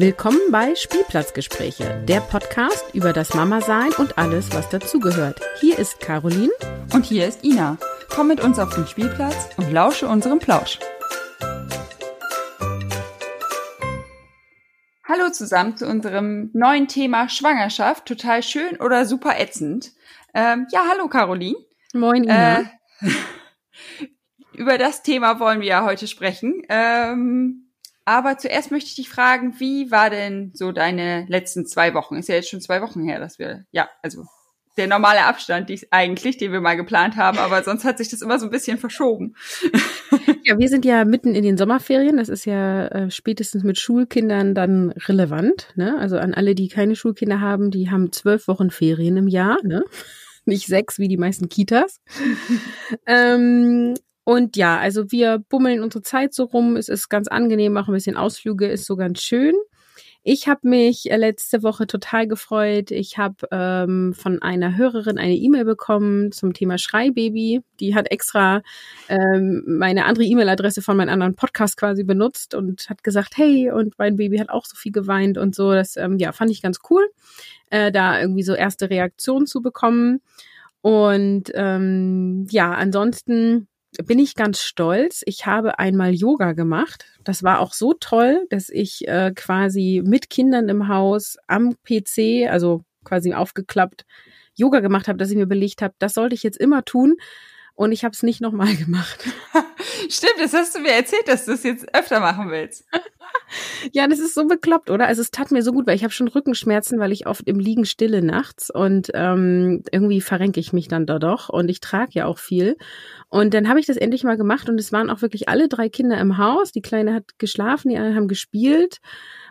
Willkommen bei Spielplatzgespräche, der Podcast über das Mama-Sein und alles, was dazugehört. Hier ist Caroline. Und hier ist Ina. Komm mit uns auf den Spielplatz und lausche unserem Plausch. Hallo zusammen zu unserem neuen Thema Schwangerschaft. Total schön oder super ätzend. Ähm, ja, hallo Caroline. Moin, Ina. Äh, über das Thema wollen wir ja heute sprechen. Ähm, aber zuerst möchte ich dich fragen, wie war denn so deine letzten zwei Wochen? Ist ja jetzt schon zwei Wochen her, dass wir, ja, also der normale Abstand, die eigentlich, den wir mal geplant haben, aber sonst hat sich das immer so ein bisschen verschoben. Ja, wir sind ja mitten in den Sommerferien. Das ist ja äh, spätestens mit Schulkindern dann relevant. Ne? Also an alle, die keine Schulkinder haben, die haben zwölf Wochen Ferien im Jahr, ne? nicht sechs wie die meisten Kitas. ähm, und ja, also wir bummeln unsere Zeit so rum. Es ist ganz angenehm, machen ein bisschen Ausflüge, ist so ganz schön. Ich habe mich äh, letzte Woche total gefreut. Ich habe ähm, von einer Hörerin eine E-Mail bekommen zum Thema Schreibaby. Die hat extra ähm, meine andere E-Mail-Adresse von meinem anderen Podcast quasi benutzt und hat gesagt, hey, und mein Baby hat auch so viel geweint und so. Das ähm, ja fand ich ganz cool, äh, da irgendwie so erste Reaktionen zu bekommen. Und ähm, ja, ansonsten bin ich ganz stolz. Ich habe einmal Yoga gemacht. Das war auch so toll, dass ich äh, quasi mit Kindern im Haus am PC, also quasi aufgeklappt, Yoga gemacht habe, dass ich mir belegt habe, das sollte ich jetzt immer tun. Und ich habe es nicht nochmal gemacht. Stimmt, das hast du mir erzählt, dass du es jetzt öfter machen willst. ja, das ist so bekloppt, oder? Also es tat mir so gut, weil ich habe schon Rückenschmerzen, weil ich oft im Liegen stille nachts und ähm, irgendwie verrenke ich mich dann da doch und ich trage ja auch viel. Und dann habe ich das endlich mal gemacht und es waren auch wirklich alle drei Kinder im Haus. Die Kleine hat geschlafen, die anderen haben gespielt.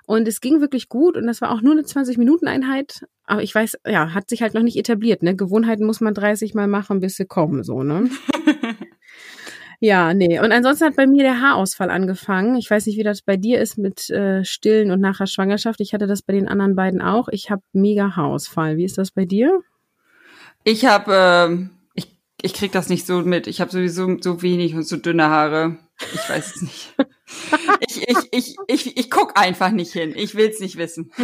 Und es ging wirklich gut und das war auch nur eine 20-Minuten-Einheit. Aber ich weiß, ja, hat sich halt noch nicht etabliert. Ne? Gewohnheiten muss man 30 Mal machen, bis sie kommen, so, ne? ja, nee. Und ansonsten hat bei mir der Haarausfall angefangen. Ich weiß nicht, wie das bei dir ist mit äh, Stillen und nachher Schwangerschaft. Ich hatte das bei den anderen beiden auch. Ich habe mega Haarausfall. Wie ist das bei dir? Ich habe, äh, ich, ich krieg das nicht so mit. Ich habe sowieso so wenig und so dünne Haare. Ich weiß es nicht. ich, ich, ich, ich, ich guck einfach nicht hin. Ich will's nicht wissen.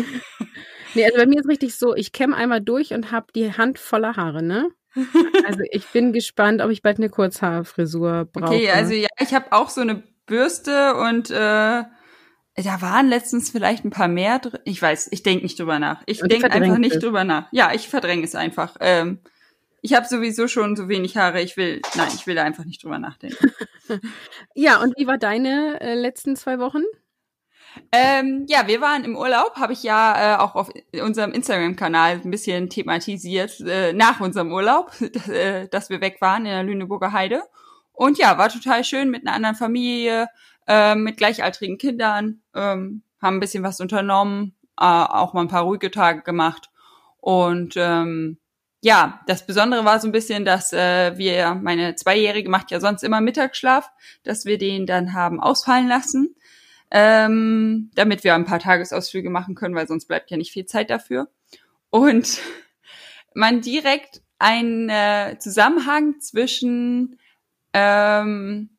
Nee, also bei mir ist richtig so, ich kämme einmal durch und habe die Hand voller Haare, ne? Also ich bin gespannt, ob ich bald eine Kurzhaarfrisur brauche. Okay, also ja, ich habe auch so eine Bürste und äh, da waren letztens vielleicht ein paar mehr drin. Ich weiß, ich denke nicht drüber nach. Ich denke einfach nicht es. drüber nach. Ja, ich verdränge es einfach. Ähm, ich habe sowieso schon so wenig Haare. Ich will, nein, ich will da einfach nicht drüber nachdenken. ja, und wie war deine äh, letzten zwei Wochen? Ähm, ja, wir waren im Urlaub, habe ich ja äh, auch auf unserem Instagram-Kanal ein bisschen thematisiert äh, nach unserem Urlaub, dass, äh, dass wir weg waren in der Lüneburger Heide. Und ja, war total schön mit einer anderen Familie, äh, mit gleichaltrigen Kindern, ähm, haben ein bisschen was unternommen, äh, auch mal ein paar ruhige Tage gemacht. Und ähm, ja, das Besondere war so ein bisschen, dass äh, wir, meine Zweijährige macht ja sonst immer Mittagsschlaf, dass wir den dann haben ausfallen lassen, ähm, damit wir ein paar Tagesausflüge machen können, weil sonst bleibt ja nicht viel Zeit dafür. Und man direkt einen äh, Zusammenhang zwischen, ähm,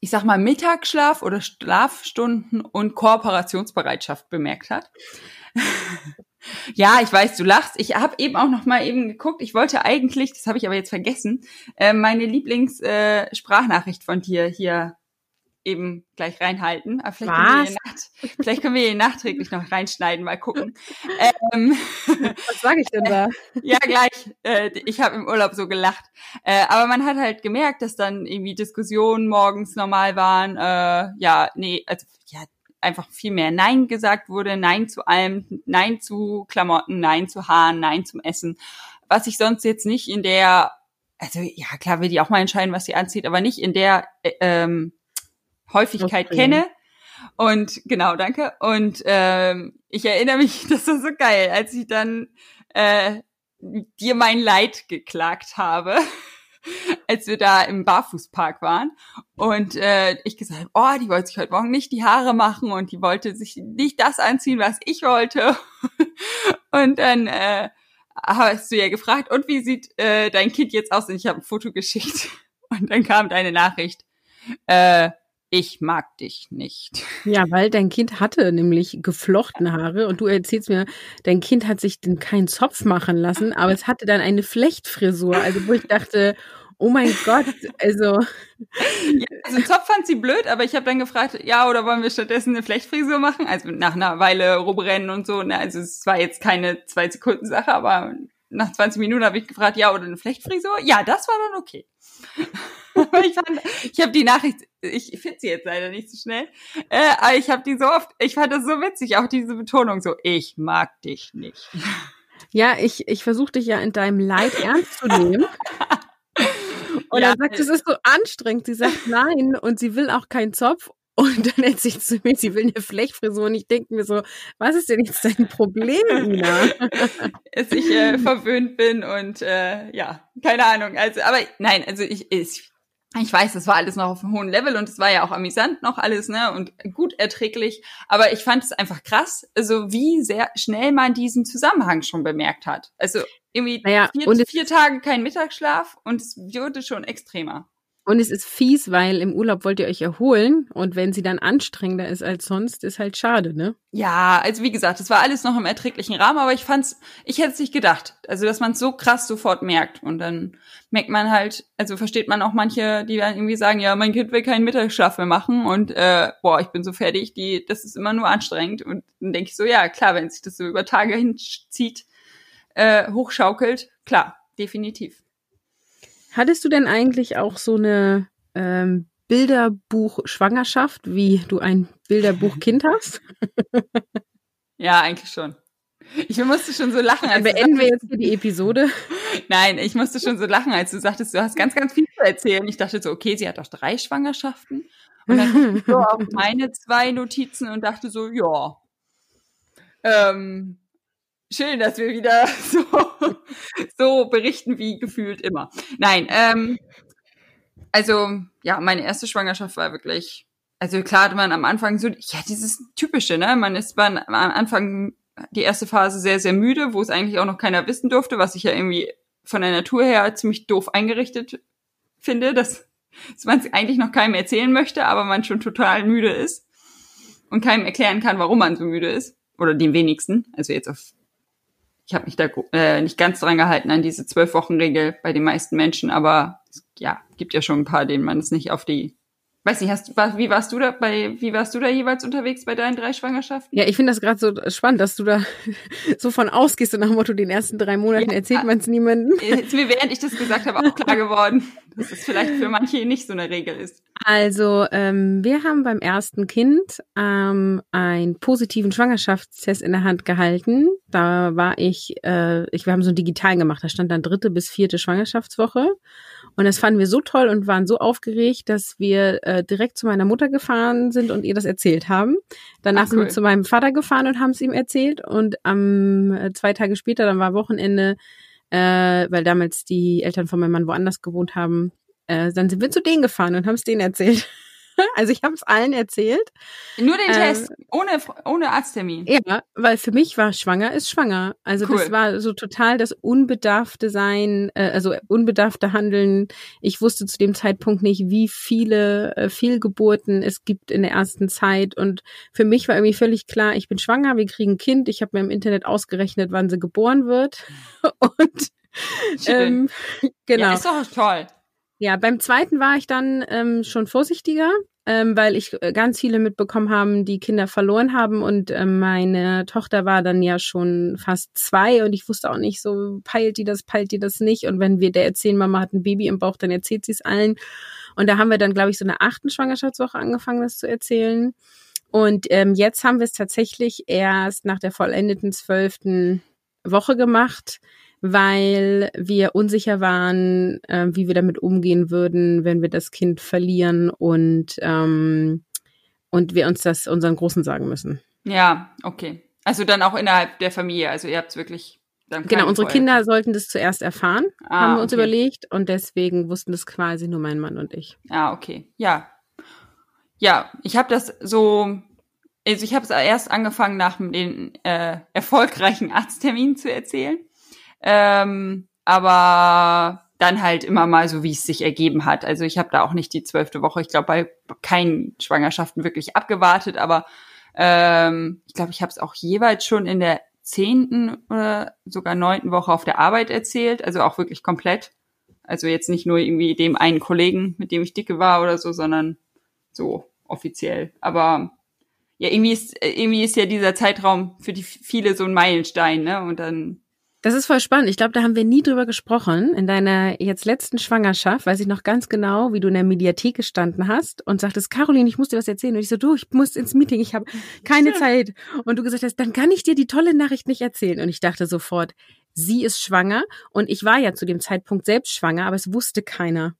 ich sag mal, Mittagsschlaf oder Schlafstunden und Kooperationsbereitschaft bemerkt hat. Ja, ich weiß, du lachst. Ich habe eben auch noch mal eben geguckt. Ich wollte eigentlich, das habe ich aber jetzt vergessen, äh, meine Lieblingssprachnachricht äh, von dir hier eben gleich reinhalten. Aber vielleicht können, wir Nacht, vielleicht können wir hier nachträglich noch reinschneiden, mal gucken. Ähm, Was sage ich denn da? ja, gleich. Äh, ich habe im Urlaub so gelacht. Äh, aber man hat halt gemerkt, dass dann irgendwie Diskussionen morgens normal waren. Äh, ja, nee, also ja, einfach viel mehr Nein gesagt wurde, Nein zu allem, Nein zu Klamotten, Nein zu Haaren, Nein zum Essen, was ich sonst jetzt nicht in der, also ja klar will die auch mal entscheiden, was sie anzieht, aber nicht in der äh, ähm, Häufigkeit okay. kenne. Und genau, danke. Und ähm, ich erinnere mich, das war so geil, als ich dann äh, dir mein Leid geklagt habe. als wir da im Barfußpark waren und äh, ich gesagt habe, oh, die wollte sich heute Morgen nicht die Haare machen und die wollte sich nicht das anziehen, was ich wollte. und dann äh, hast du ja gefragt, und wie sieht äh, dein Kind jetzt aus? Und ich habe ein Foto geschickt und dann kam deine Nachricht. Äh, ich mag dich nicht. Ja, weil dein Kind hatte nämlich geflochtene Haare und du erzählst mir, dein Kind hat sich den keinen Zopf machen lassen, aber es hatte dann eine Flechtfrisur. Also wo ich dachte, oh mein Gott, also. Ja, also Zopf fand sie blöd, aber ich habe dann gefragt, ja, oder wollen wir stattdessen eine Flechtfrisur machen? Also nach einer Weile rumrennen und so. Ne? Also es war jetzt keine zwei Sekunden Sache, aber nach 20 Minuten habe ich gefragt, ja, oder eine Flechtfrisur? Ja, das war dann okay. ich fand, ich habe die Nachricht, ich finde sie jetzt leider nicht so schnell, äh, aber ich habe die so oft, ich fand das so witzig, auch diese Betonung so, ich mag dich nicht. Ja, ich, ich versuche dich ja in deinem Leid ernst zu nehmen. Und ja. er sagt, es ist so anstrengend. Sie sagt nein und sie will auch keinen Zopf. Und dann erzählt sie zu mir, sie will eine Flechtfrisur. Und ich denke mir so, was ist denn jetzt dein Problem, Ina? Dass ich äh, verwöhnt bin und äh, ja, keine Ahnung. Also, aber nein, also ich, ich ich weiß, das war alles noch auf einem hohen Level und es war ja auch amüsant noch alles, ne, und gut erträglich. Aber ich fand es einfach krass, also wie sehr schnell man diesen Zusammenhang schon bemerkt hat. Also irgendwie naja, vier, vier Tage kein Mittagsschlaf und es wurde schon extremer. Und es ist fies, weil im Urlaub wollt ihr euch erholen und wenn sie dann anstrengender ist als sonst, ist halt schade, ne? Ja, also wie gesagt, es war alles noch im erträglichen Rahmen, aber ich fand's, ich hätte es nicht gedacht. Also, dass man es so krass sofort merkt und dann merkt man halt, also versteht man auch manche, die dann irgendwie sagen, ja, mein Kind will keinen Mittagsschlaf mehr machen und äh, boah, ich bin so fertig, die, das ist immer nur anstrengend und dann denke ich so, ja, klar, wenn sich das so über Tage hinzieht, äh, hochschaukelt, klar, definitiv. Hattest du denn eigentlich auch so eine ähm, Bilderbuch-Schwangerschaft, wie du ein Bilderbuch-Kind hast? ja, eigentlich schon. Ich musste schon so lachen. Dann beenden wir jetzt hier die Episode. Nein, ich musste schon so lachen, als du sagtest, du hast ganz, ganz viel zu erzählen. Ich dachte so, okay, sie hat doch drei Schwangerschaften. Und dann ich so auf meine zwei Notizen und dachte so, ja, ähm, schön, dass wir wieder so, so berichten wie gefühlt immer. Nein, ähm, also ja, meine erste Schwangerschaft war wirklich, also klar hatte man am Anfang so, ja, dieses typische, ne? Man ist man, am Anfang die erste Phase sehr, sehr müde, wo es eigentlich auch noch keiner wissen durfte, was ich ja irgendwie von der Natur her ziemlich doof eingerichtet finde, dass, dass man es eigentlich noch keinem erzählen möchte, aber man schon total müde ist und keinem erklären kann, warum man so müde ist. Oder den wenigsten. Also jetzt auf ich habe mich da äh, nicht ganz dran gehalten an diese zwölf Wochen Regel bei den meisten Menschen, aber ja, gibt ja schon ein paar, denen man es nicht auf die Weiß nicht, hast, wie warst du da bei, wie warst du da jeweils unterwegs bei deinen drei Schwangerschaften? Ja, ich finde das gerade so spannend, dass du da so von ausgehst und nach dem Motto, den ersten drei Monaten ja, erzählt man es niemandem. Ist mir, während ich das gesagt habe, auch klar geworden, dass es vielleicht für manche nicht so eine Regel ist. Also, ähm, wir haben beim ersten Kind ähm, einen positiven Schwangerschaftstest in der Hand gehalten. Da war ich, äh, ich, wir haben so einen digitalen gemacht, da stand dann dritte bis vierte Schwangerschaftswoche. Und das fanden wir so toll und waren so aufgeregt, dass wir äh, direkt zu meiner Mutter gefahren sind und ihr das erzählt haben. Danach Ach, cool. sind wir zu meinem Vater gefahren und haben es ihm erzählt. Und am ähm, zwei Tage später, dann war Wochenende, äh, weil damals die Eltern von meinem Mann woanders gewohnt haben, äh, dann sind wir zu denen gefahren und haben es denen erzählt. Also ich habe es allen erzählt. Nur den ähm, Test, ohne, ohne Arzttermin. Ja, weil für mich war schwanger ist schwanger. Also cool. das war so total das unbedarfte Sein, äh, also unbedarfte Handeln. Ich wusste zu dem Zeitpunkt nicht, wie viele äh, Fehlgeburten es gibt in der ersten Zeit. Und für mich war irgendwie völlig klar, ich bin schwanger, wir kriegen ein Kind. Ich habe mir im Internet ausgerechnet, wann sie geboren wird. Und ähm, genau. Ja, ist doch toll. Ja, beim zweiten war ich dann ähm, schon vorsichtiger, ähm, weil ich äh, ganz viele mitbekommen haben, die Kinder verloren haben und ähm, meine Tochter war dann ja schon fast zwei und ich wusste auch nicht so, peilt die das, peilt die das nicht? Und wenn wir der erzählen, Mama hat ein Baby im Bauch, dann erzählt sie es allen. Und da haben wir dann, glaube ich, so eine achten Schwangerschaftswoche angefangen, das zu erzählen. Und ähm, jetzt haben wir es tatsächlich erst nach der vollendeten zwölften Woche gemacht weil wir unsicher waren, äh, wie wir damit umgehen würden, wenn wir das Kind verlieren und, ähm, und wir uns das unseren Großen sagen müssen. Ja, okay. Also dann auch innerhalb der Familie. Also ihr habt es wirklich. Dann genau, unsere Folge. Kinder sollten das zuerst erfahren, ah, haben wir uns okay. überlegt und deswegen wussten das quasi nur mein Mann und ich. Ah, okay. Ja. Ja, ich habe das so also ich habe es erst angefangen, nach den äh, erfolgreichen Arztterminen zu erzählen. Ähm, aber dann halt immer mal so, wie es sich ergeben hat. Also ich habe da auch nicht die zwölfte Woche, ich glaube, bei keinen Schwangerschaften wirklich abgewartet, aber ähm, ich glaube, ich habe es auch jeweils schon in der zehnten oder sogar neunten Woche auf der Arbeit erzählt, also auch wirklich komplett. Also jetzt nicht nur irgendwie dem einen Kollegen, mit dem ich dicke war oder so, sondern so offiziell. Aber ja, irgendwie ist, irgendwie ist ja dieser Zeitraum für die viele so ein Meilenstein, ne? Und dann das ist voll spannend. Ich glaube, da haben wir nie drüber gesprochen. In deiner jetzt letzten Schwangerschaft weiß ich noch ganz genau, wie du in der Mediathek gestanden hast und sagtest, Caroline, ich muss dir was erzählen. Und ich so, du, ich muss ins Meeting, ich habe keine Zeit. Und du gesagt hast, dann kann ich dir die tolle Nachricht nicht erzählen. Und ich dachte sofort, sie ist schwanger. Und ich war ja zu dem Zeitpunkt selbst schwanger, aber es wusste keiner.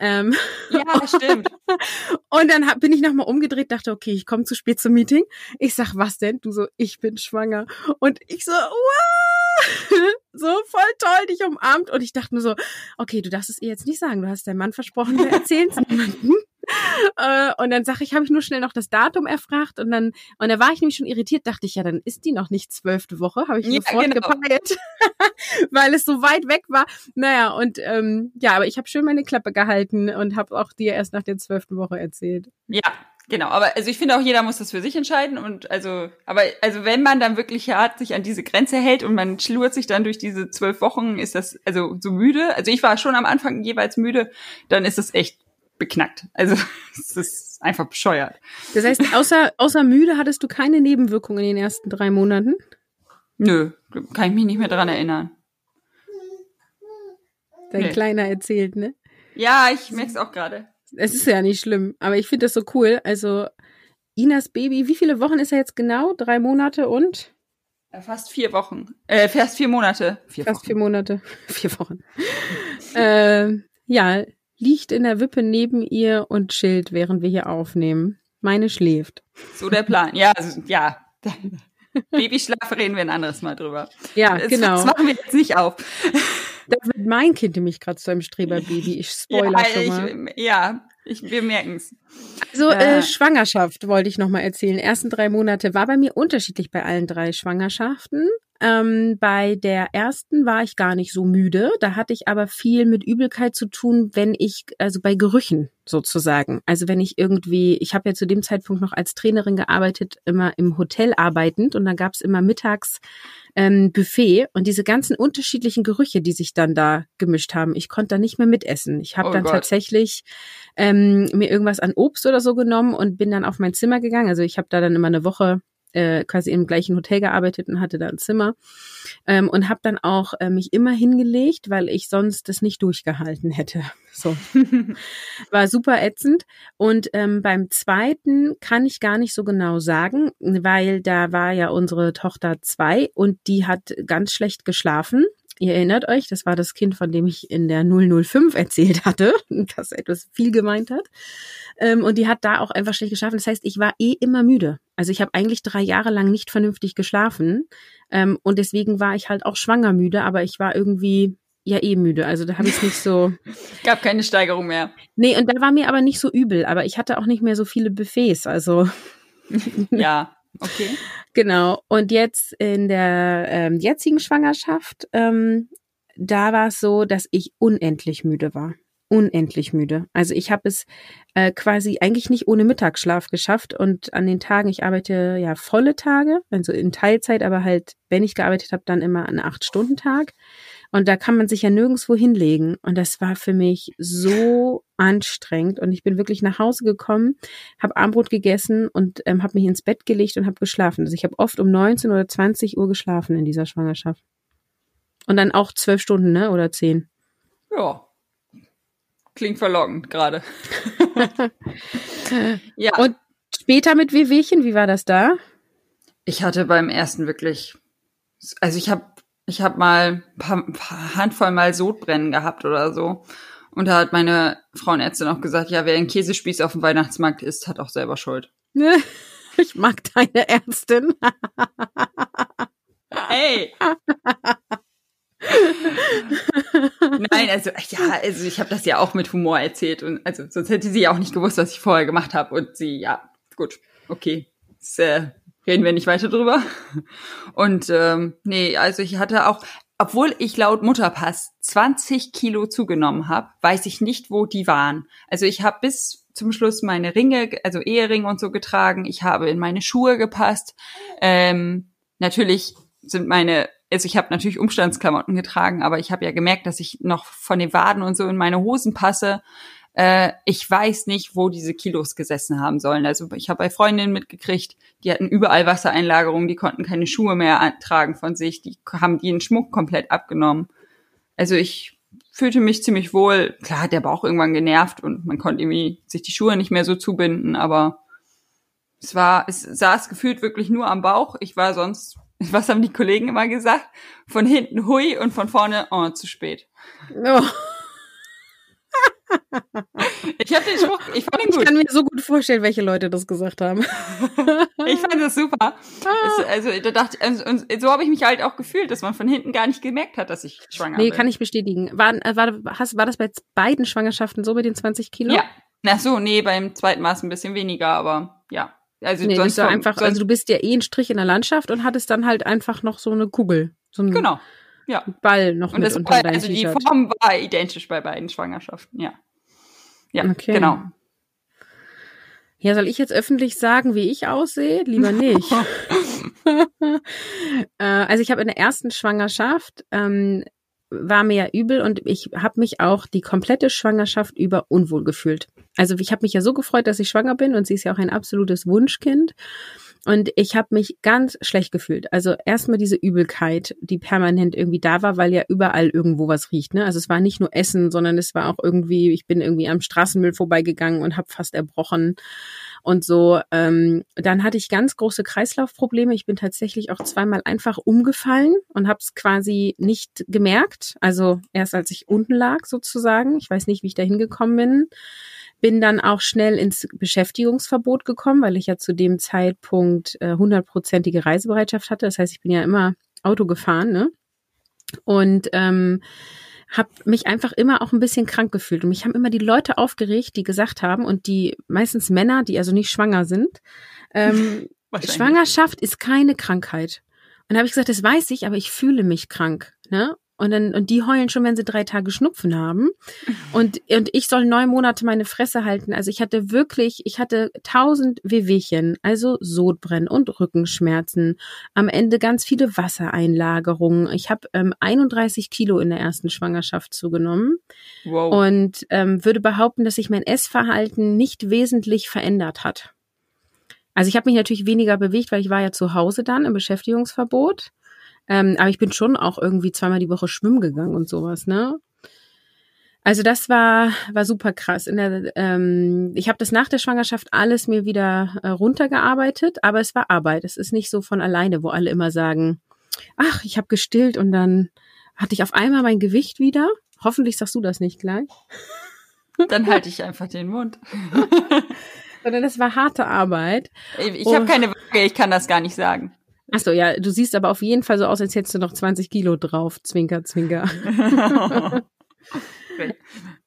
Ähm, ja, stimmt. und dann hab, bin ich nochmal umgedreht, dachte, okay, ich komme zu spät zum Meeting. Ich sag, was denn? Du so, ich bin schwanger. Und ich so, wow! so voll toll dich umarmt und ich dachte mir so, okay, du darfst es ihr jetzt nicht sagen, du hast deinem Mann versprochen, wir erzählen es niemandem. Äh, und dann sage ich, habe ich nur schnell noch das Datum erfragt und dann und da war ich nämlich schon irritiert, dachte ich ja, dann ist die noch nicht zwölfte Woche, habe ich ja, sofort genau. gepeilt, weil es so weit weg war. Naja und ähm, ja, aber ich habe schön meine Klappe gehalten und habe auch dir erst nach der zwölften Woche erzählt. Ja, Genau, aber also ich finde auch jeder muss das für sich entscheiden und also, aber also wenn man dann wirklich hart sich an diese Grenze hält und man schlurt sich dann durch diese zwölf Wochen, ist das also so müde. Also ich war schon am Anfang jeweils müde, dann ist es echt beknackt. Also es ist einfach bescheuert. Das heißt, außer außer müde hattest du keine Nebenwirkungen in den ersten drei Monaten? Nö, kann ich mich nicht mehr dran erinnern. Dein nee. Kleiner erzählt, ne? Ja, ich merk's auch gerade. Es ist ja nicht schlimm, aber ich finde das so cool. Also Inas Baby, wie viele Wochen ist er jetzt genau? Drei Monate und? Fast vier Wochen. Äh, fast vier Monate. Vier fast Wochen. vier Monate. Vier Wochen. äh, ja, liegt in der Wippe neben ihr und chillt, während wir hier aufnehmen. Meine schläft. So der Plan. Ja, also, ja. Babyschlaf reden wir ein anderes Mal drüber. Ja, das, genau. Das machen wir jetzt nicht auf. Da wird mein Kind nämlich gerade zu einem Streberbaby. Ich spoiler ja, schon mal. Ich, ja, ich, wir merken's. Also äh, äh, Schwangerschaft wollte ich noch mal erzählen. Ersten drei Monate war bei mir unterschiedlich bei allen drei Schwangerschaften. Ähm, bei der ersten war ich gar nicht so müde. Da hatte ich aber viel mit Übelkeit zu tun, wenn ich, also bei Gerüchen sozusagen. Also wenn ich irgendwie, ich habe ja zu dem Zeitpunkt noch als Trainerin gearbeitet, immer im Hotel arbeitend und dann gab's immer mittags ähm, Buffet und diese ganzen unterschiedlichen Gerüche, die sich dann da gemischt haben. Ich konnte da nicht mehr mitessen. Ich habe oh dann Gott. tatsächlich ähm, mir irgendwas an Obst oder so genommen und bin dann auf mein Zimmer gegangen. Also ich habe da dann immer eine Woche äh, quasi im gleichen Hotel gearbeitet und hatte da ein Zimmer. Ähm, und habe dann auch äh, mich immer hingelegt, weil ich sonst das nicht durchgehalten hätte. So. War super ätzend. Und ähm, beim zweiten kann ich gar nicht so genau sagen, weil da war ja unsere Tochter zwei und die hat ganz schlecht geschlafen Ihr erinnert euch, das war das Kind, von dem ich in der 005 erzählt hatte, das etwas viel gemeint hat. Ähm, und die hat da auch einfach schlecht geschlafen. Das heißt, ich war eh immer müde. Also ich habe eigentlich drei Jahre lang nicht vernünftig geschlafen. Ähm, und deswegen war ich halt auch schwanger müde, aber ich war irgendwie ja eh müde. Also da habe ich nicht so. Gab keine Steigerung mehr. Nee, und da war mir aber nicht so übel, aber ich hatte auch nicht mehr so viele Buffets. Also. ja. Okay. Genau. Und jetzt in der ähm, jetzigen Schwangerschaft, ähm, da war es so, dass ich unendlich müde war. Unendlich müde. Also ich habe es äh, quasi eigentlich nicht ohne Mittagsschlaf geschafft und an den Tagen, ich arbeite ja volle Tage, also in Teilzeit, aber halt, wenn ich gearbeitet habe, dann immer an Acht-Stunden-Tag. Und da kann man sich ja nirgendwo hinlegen. Und das war für mich so anstrengend. Und ich bin wirklich nach Hause gekommen, habe Armbrot gegessen und ähm, habe mich ins Bett gelegt und habe geschlafen. Also ich habe oft um 19 oder 20 Uhr geschlafen in dieser Schwangerschaft. Und dann auch zwölf Stunden, ne? Oder zehn. Ja. Klingt verlockend gerade. ja. Und später mit Wehwehchen, wie war das da? Ich hatte beim ersten wirklich, also ich habe ich habe mal ein paar, ein paar Handvoll mal Sodbrennen gehabt oder so. Und da hat meine Frauenärztin auch gesagt, ja, wer einen Käsespieß auf dem Weihnachtsmarkt isst, hat auch selber Schuld. Ich mag deine Ärztin. Hey. Nein, also ja, also ich habe das ja auch mit Humor erzählt und also sonst hätte sie ja auch nicht gewusst, was ich vorher gemacht habe und sie ja, gut, okay. Das, äh, reden wir nicht weiter drüber. Und ähm, nee, also ich hatte auch, obwohl ich laut Mutterpass 20 Kilo zugenommen habe, weiß ich nicht, wo die waren. Also ich habe bis zum Schluss meine Ringe, also Eheringe und so getragen. Ich habe in meine Schuhe gepasst. Ähm, natürlich sind meine, also ich habe natürlich Umstandsklamotten getragen, aber ich habe ja gemerkt, dass ich noch von den Waden und so in meine Hosen passe. Äh, ich weiß nicht, wo diese Kilos gesessen haben sollen. Also ich habe bei Freundinnen mitgekriegt, die hatten überall Wassereinlagerungen, die konnten keine Schuhe mehr tragen von sich, die haben den Schmuck komplett abgenommen. Also ich fühlte mich ziemlich wohl. Klar hat der Bauch irgendwann genervt und man konnte irgendwie sich die Schuhe nicht mehr so zubinden, aber es war, es saß gefühlt wirklich nur am Bauch. Ich war sonst, was haben die Kollegen immer gesagt? Von hinten hui und von vorne, oh, zu spät. Oh. Ich habe den Spruch, ich fand ihn gut. Ich kann mir so gut vorstellen, welche Leute das gesagt haben. ich fand das super. Das, also da dachte also, und so habe ich mich halt auch gefühlt, dass man von hinten gar nicht gemerkt hat, dass ich schwanger nee, bin. Nee, kann ich bestätigen. War, äh, war, hast, war das bei beiden Schwangerschaften so mit den 20 Kilo? Ja. Ach so, nee, beim zweiten war es ein bisschen weniger, aber ja. Also nee, sonst einfach, sonst also du bist ja eh ein Strich in der Landschaft und hattest dann halt einfach noch so eine Kugel. So ein genau. Ja. Ball noch und mit das unter war, Also die Form war identisch bei beiden Schwangerschaften, ja. Ja, okay. genau. Ja, soll ich jetzt öffentlich sagen, wie ich aussehe? Lieber nicht. äh, also ich habe in der ersten Schwangerschaft ähm, war mir ja übel und ich habe mich auch die komplette Schwangerschaft über unwohl gefühlt. Also ich habe mich ja so gefreut, dass ich schwanger bin und sie ist ja auch ein absolutes Wunschkind. Und ich habe mich ganz schlecht gefühlt. Also erstmal diese Übelkeit, die permanent irgendwie da war, weil ja überall irgendwo was riecht. Ne? Also es war nicht nur Essen, sondern es war auch irgendwie, ich bin irgendwie am Straßenmüll vorbeigegangen und habe fast erbrochen und so. Ähm, dann hatte ich ganz große Kreislaufprobleme. Ich bin tatsächlich auch zweimal einfach umgefallen und habe es quasi nicht gemerkt. Also erst als ich unten lag sozusagen. Ich weiß nicht, wie ich da hingekommen bin bin dann auch schnell ins Beschäftigungsverbot gekommen, weil ich ja zu dem Zeitpunkt äh, hundertprozentige äh, Reisebereitschaft hatte. Das heißt, ich bin ja immer Auto gefahren, ne? Und ähm, habe mich einfach immer auch ein bisschen krank gefühlt. Und mich haben immer die Leute aufgeregt, die gesagt haben, und die meistens Männer, die also nicht schwanger sind, ähm, Schwangerschaft ist keine Krankheit. Und da habe ich gesagt, das weiß ich, aber ich fühle mich krank. Ne? Und dann, und die heulen schon, wenn sie drei Tage Schnupfen haben. Und, und ich soll neun Monate meine Fresse halten. Also ich hatte wirklich, ich hatte tausend Wehwehchen, also Sodbrennen und Rückenschmerzen. Am Ende ganz viele Wassereinlagerungen. Ich habe ähm, 31 Kilo in der ersten Schwangerschaft zugenommen. Wow. Und ähm, würde behaupten, dass sich mein Essverhalten nicht wesentlich verändert hat. Also ich habe mich natürlich weniger bewegt, weil ich war ja zu Hause dann im Beschäftigungsverbot. Ähm, aber ich bin schon auch irgendwie zweimal die Woche schwimmen gegangen und sowas, ne? Also das war war super krass. In der, ähm, ich habe das nach der Schwangerschaft alles mir wieder äh, runtergearbeitet, aber es war Arbeit. Es ist nicht so von alleine, wo alle immer sagen, ach, ich habe gestillt und dann hatte ich auf einmal mein Gewicht wieder. Hoffentlich sagst du das nicht gleich. Dann halte ich einfach den Mund. Sondern das war harte Arbeit. Ich, ich habe keine Waage, ich kann das gar nicht sagen. Ach so, ja, du siehst aber auf jeden Fall so aus, als hättest du noch 20 Kilo drauf. Zwinker, zwinker.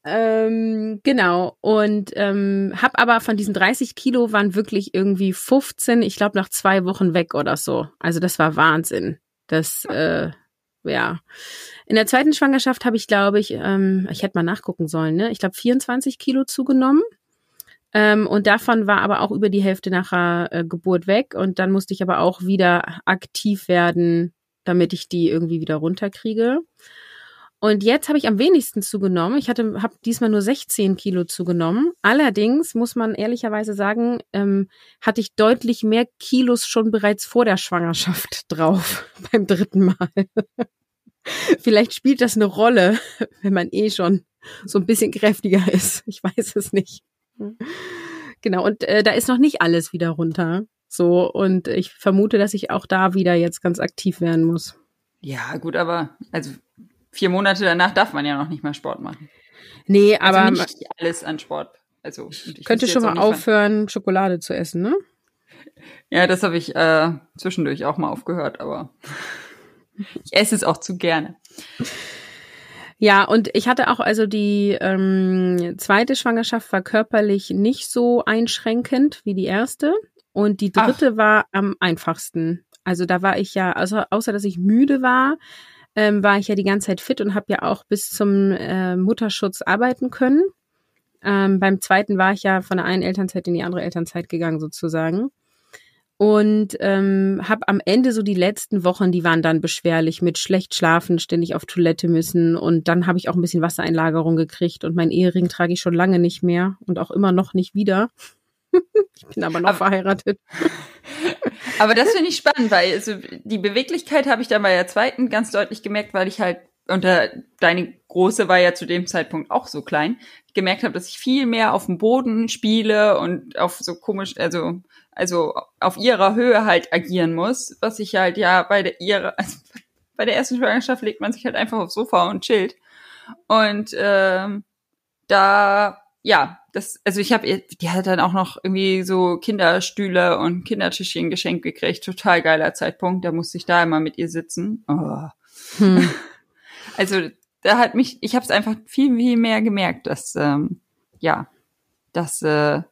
ähm, genau. Und ähm, hab aber von diesen 30 Kilo waren wirklich irgendwie 15, ich glaube, nach zwei Wochen weg oder so. Also das war Wahnsinn. Das, äh, ja. In der zweiten Schwangerschaft habe ich, glaube ich, ähm, ich hätte mal nachgucken sollen, ne? Ich glaube 24 Kilo zugenommen. Ähm, und davon war aber auch über die Hälfte nachher äh, Geburt weg. Und dann musste ich aber auch wieder aktiv werden, damit ich die irgendwie wieder runterkriege. Und jetzt habe ich am wenigsten zugenommen. Ich hatte, habe diesmal nur 16 Kilo zugenommen. Allerdings muss man ehrlicherweise sagen, ähm, hatte ich deutlich mehr Kilos schon bereits vor der Schwangerschaft drauf beim dritten Mal. Vielleicht spielt das eine Rolle, wenn man eh schon so ein bisschen kräftiger ist. Ich weiß es nicht. Genau, und äh, da ist noch nicht alles wieder runter. So, und ich vermute, dass ich auch da wieder jetzt ganz aktiv werden muss. Ja, gut, aber also vier Monate danach darf man ja noch nicht mehr Sport machen. Nee, also aber. nicht alles an Sport. Also ich könnte schon mal aufhören, Schokolade zu essen, ne? Ja, das habe ich äh, zwischendurch auch mal aufgehört, aber ich esse es auch zu gerne. Ja, und ich hatte auch, also die ähm, zweite Schwangerschaft war körperlich nicht so einschränkend wie die erste. Und die dritte Ach. war am einfachsten. Also da war ich ja, also außer dass ich müde war, ähm, war ich ja die ganze Zeit fit und habe ja auch bis zum äh, Mutterschutz arbeiten können. Ähm, beim zweiten war ich ja von der einen Elternzeit in die andere Elternzeit gegangen sozusagen. Und ähm, habe am Ende so die letzten Wochen, die waren dann beschwerlich mit schlecht schlafen, ständig auf Toilette müssen. Und dann habe ich auch ein bisschen Wassereinlagerung gekriegt. Und mein Ehering trage ich schon lange nicht mehr und auch immer noch nicht wieder. ich bin aber noch aber, verheiratet. aber das finde ich spannend, weil also die Beweglichkeit habe ich dann bei der zweiten ganz deutlich gemerkt, weil ich halt und deine große war ja zu dem Zeitpunkt auch so klein, gemerkt habe, dass ich viel mehr auf dem Boden spiele und auf so komisch, also also auf ihrer Höhe halt agieren muss, was ich halt ja bei der ihrer also bei der ersten Schwangerschaft legt man sich halt einfach aufs Sofa und chillt und ähm, da ja, das, also ich habe, die hat dann auch noch irgendwie so Kinderstühle und Kindertischchen geschenkt gekriegt. Total geiler Zeitpunkt. Da musste ich da immer mit ihr sitzen. Oh. Hm. Also da hat mich, ich habe es einfach viel, viel mehr gemerkt, dass, ähm, ja, dass, äh,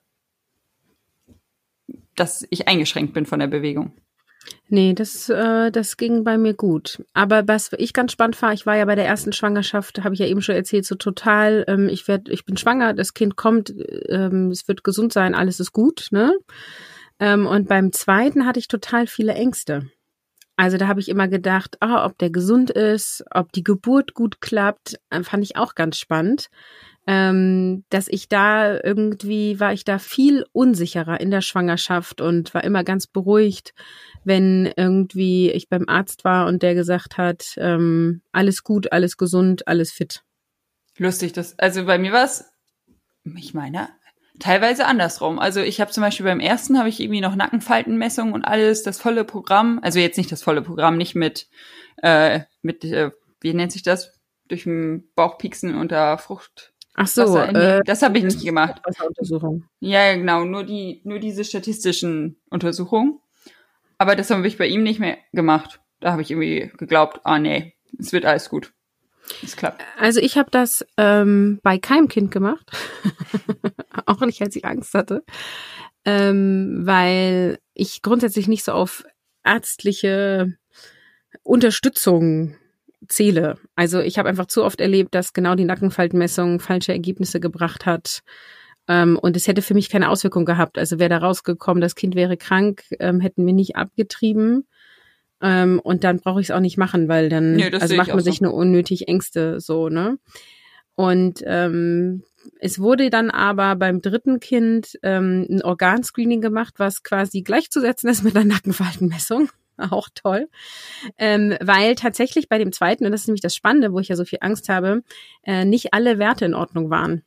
dass ich eingeschränkt bin von der Bewegung. Nee, das, äh, das ging bei mir gut. Aber was ich ganz spannend war, ich war ja bei der ersten Schwangerschaft, habe ich ja eben schon erzählt, so total, ähm, ich werd, ich bin schwanger, das Kind kommt, ähm, es wird gesund sein, alles ist gut, ne? Ähm, und beim zweiten hatte ich total viele Ängste. Also da habe ich immer gedacht, ah, ob der gesund ist, ob die Geburt gut klappt, äh, fand ich auch ganz spannend. Ähm, dass ich da irgendwie war ich da viel unsicherer in der Schwangerschaft und war immer ganz beruhigt, wenn irgendwie ich beim Arzt war und der gesagt hat, ähm, alles gut, alles gesund, alles fit. Lustig, das also bei mir war es, ich meine, teilweise andersrum. Also ich habe zum Beispiel beim ersten habe ich irgendwie noch Nackenfaltenmessung und alles, das volle Programm. Also jetzt nicht das volle Programm, nicht mit äh, mit äh, wie nennt sich das durch den Bauchpieksen unter Frucht. Ach so, äh, das habe ich nicht gemacht. Untersuchung. Ja, genau, nur die nur diese statistischen Untersuchungen. Aber das habe ich bei ihm nicht mehr gemacht. Da habe ich irgendwie geglaubt, ah nee, es wird alles gut. Es klappt. Also ich habe das ähm, bei keinem Kind gemacht. auch nicht, als ich Angst hatte. Ähm, weil ich grundsätzlich nicht so auf ärztliche Unterstützung zähle. Also ich habe einfach zu oft erlebt, dass genau die Nackenfaltmessung falsche Ergebnisse gebracht hat. Ähm, und es hätte für mich keine Auswirkung gehabt. Also wäre da rausgekommen, das Kind wäre krank, ähm, hätten wir nicht abgetrieben. Ähm, und dann brauche ich es auch nicht machen, weil dann nee, also macht man sich so. nur unnötig Ängste so, ne? Und ähm, es wurde dann aber beim dritten Kind ähm, ein Organscreening gemacht, was quasi gleichzusetzen ist mit einer Nackenfaltenmessung. Auch toll. Ähm, weil tatsächlich bei dem zweiten, und das ist nämlich das Spannende, wo ich ja so viel Angst habe, äh, nicht alle Werte in Ordnung waren.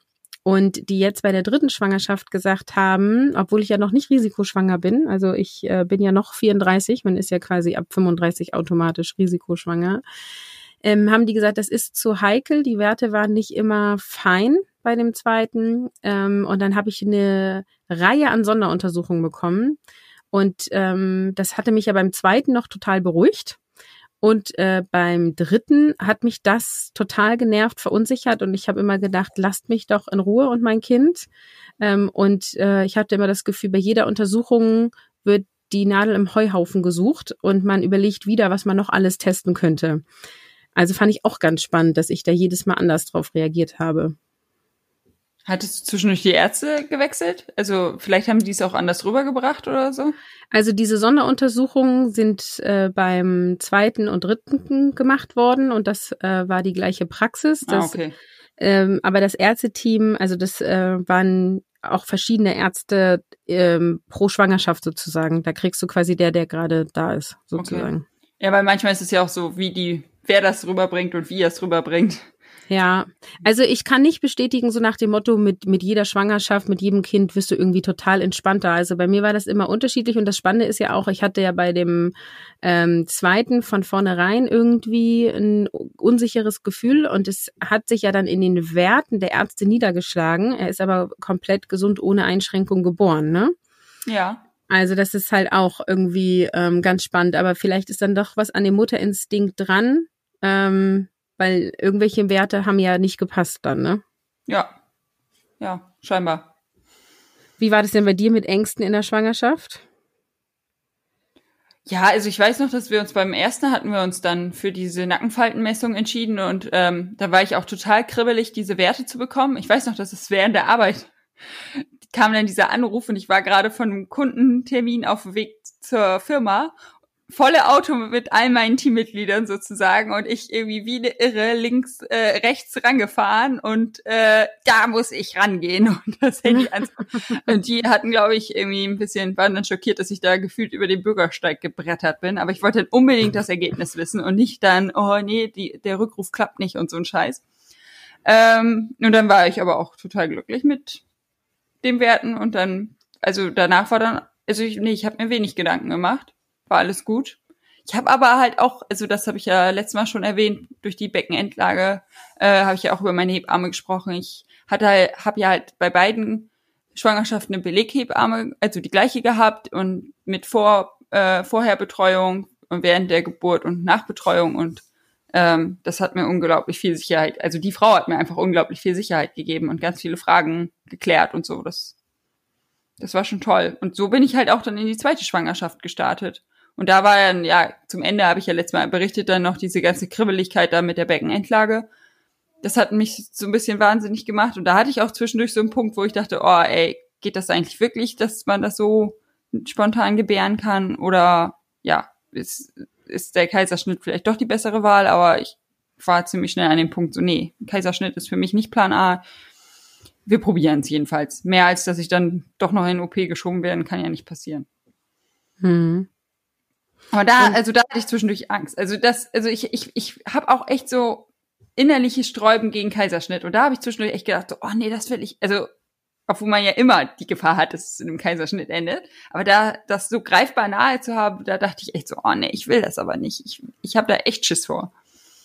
Und die jetzt bei der dritten Schwangerschaft gesagt haben, obwohl ich ja noch nicht risikoschwanger bin, also ich äh, bin ja noch 34, man ist ja quasi ab 35 automatisch risikoschwanger, ähm, haben die gesagt, das ist zu heikel, die Werte waren nicht immer fein bei dem zweiten. Ähm, und dann habe ich eine Reihe an Sonderuntersuchungen bekommen. Und ähm, das hatte mich ja beim zweiten noch total beruhigt. Und äh, beim dritten hat mich das total genervt, verunsichert und ich habe immer gedacht, lasst mich doch in Ruhe und mein Kind. Ähm, und äh, ich hatte immer das Gefühl, bei jeder Untersuchung wird die Nadel im Heuhaufen gesucht und man überlegt wieder, was man noch alles testen könnte. Also fand ich auch ganz spannend, dass ich da jedes Mal anders drauf reagiert habe. Hattest du zwischendurch die Ärzte gewechselt? Also vielleicht haben die es auch anders rübergebracht oder so? Also diese Sonderuntersuchungen sind äh, beim zweiten und dritten gemacht worden und das äh, war die gleiche Praxis. Ah, das, ah, okay. Ähm, aber das Ärzteteam, also das äh, waren auch verschiedene Ärzte ähm, pro Schwangerschaft sozusagen. Da kriegst du quasi der, der gerade da ist, sozusagen. Okay. Ja, weil manchmal ist es ja auch so, wie die, wer das rüberbringt und wie er es rüberbringt. Ja, also ich kann nicht bestätigen, so nach dem Motto, mit, mit jeder Schwangerschaft, mit jedem Kind wirst du irgendwie total entspannter. Also bei mir war das immer unterschiedlich und das Spannende ist ja auch, ich hatte ja bei dem ähm, zweiten von vornherein irgendwie ein unsicheres Gefühl und es hat sich ja dann in den Werten der Ärzte niedergeschlagen. Er ist aber komplett gesund ohne Einschränkung geboren, ne? Ja. Also das ist halt auch irgendwie ähm, ganz spannend, aber vielleicht ist dann doch was an dem Mutterinstinkt dran. Ähm, weil irgendwelche Werte haben ja nicht gepasst dann, ne? Ja. Ja, scheinbar. Wie war das denn bei dir mit Ängsten in der Schwangerschaft? Ja, also ich weiß noch, dass wir uns beim ersten hatten wir uns dann für diese Nackenfaltenmessung entschieden und ähm, da war ich auch total kribbelig, diese Werte zu bekommen. Ich weiß noch, dass es während der Arbeit kam dann dieser Anruf und ich war gerade von einem Kundentermin auf dem Weg zur Firma volle Auto mit all meinen Teammitgliedern sozusagen und ich irgendwie wie eine Irre links, äh, rechts rangefahren und äh, da muss ich rangehen und das Handy an. und die hatten, glaube ich, irgendwie ein bisschen, waren dann schockiert, dass ich da gefühlt über den Bürgersteig gebrettert bin. Aber ich wollte dann unbedingt das Ergebnis wissen und nicht dann, oh nee, die, der Rückruf klappt nicht und so ein Scheiß. Ähm, und dann war ich aber auch total glücklich mit dem Werten und dann, also danach war dann, also ich, nee, ich habe mir wenig Gedanken gemacht war alles gut. Ich habe aber halt auch, also das habe ich ja letztes Mal schon erwähnt, durch die Beckenendlage äh, habe ich ja auch über meine Hebamme gesprochen. Ich hatte halt, habe ja halt bei beiden Schwangerschaften eine Beleghebamme, also die gleiche gehabt und mit Vor, äh, Vorherbetreuung und während der Geburt und Nachbetreuung und ähm, das hat mir unglaublich viel Sicherheit, also die Frau hat mir einfach unglaublich viel Sicherheit gegeben und ganz viele Fragen geklärt und so. Das, das war schon toll. Und so bin ich halt auch dann in die zweite Schwangerschaft gestartet. Und da war dann, ja, zum Ende habe ich ja letztes Mal berichtet, dann noch diese ganze Kribbeligkeit da mit der Beckenendlage. Das hat mich so ein bisschen wahnsinnig gemacht. Und da hatte ich auch zwischendurch so einen Punkt, wo ich dachte, oh, ey, geht das eigentlich wirklich, dass man das so spontan gebären kann? Oder ja, ist, ist der Kaiserschnitt vielleicht doch die bessere Wahl? Aber ich war ziemlich schnell an dem Punkt so, nee, Kaiserschnitt ist für mich nicht Plan A. Wir probieren es jedenfalls. Mehr als dass ich dann doch noch in OP geschoben werden, kann ja nicht passieren. Hm. Aber da, also da hatte ich zwischendurch Angst. Also das, also ich, ich, ich habe auch echt so innerliche Sträuben gegen Kaiserschnitt. Und da habe ich zwischendurch echt gedacht, so, oh nee, das will ich, also obwohl man ja immer die Gefahr hat, dass es in einem Kaiserschnitt endet. Aber da das so greifbar nahe zu haben, da dachte ich echt so, oh nee, ich will das aber nicht. Ich, ich habe da echt Schiss vor.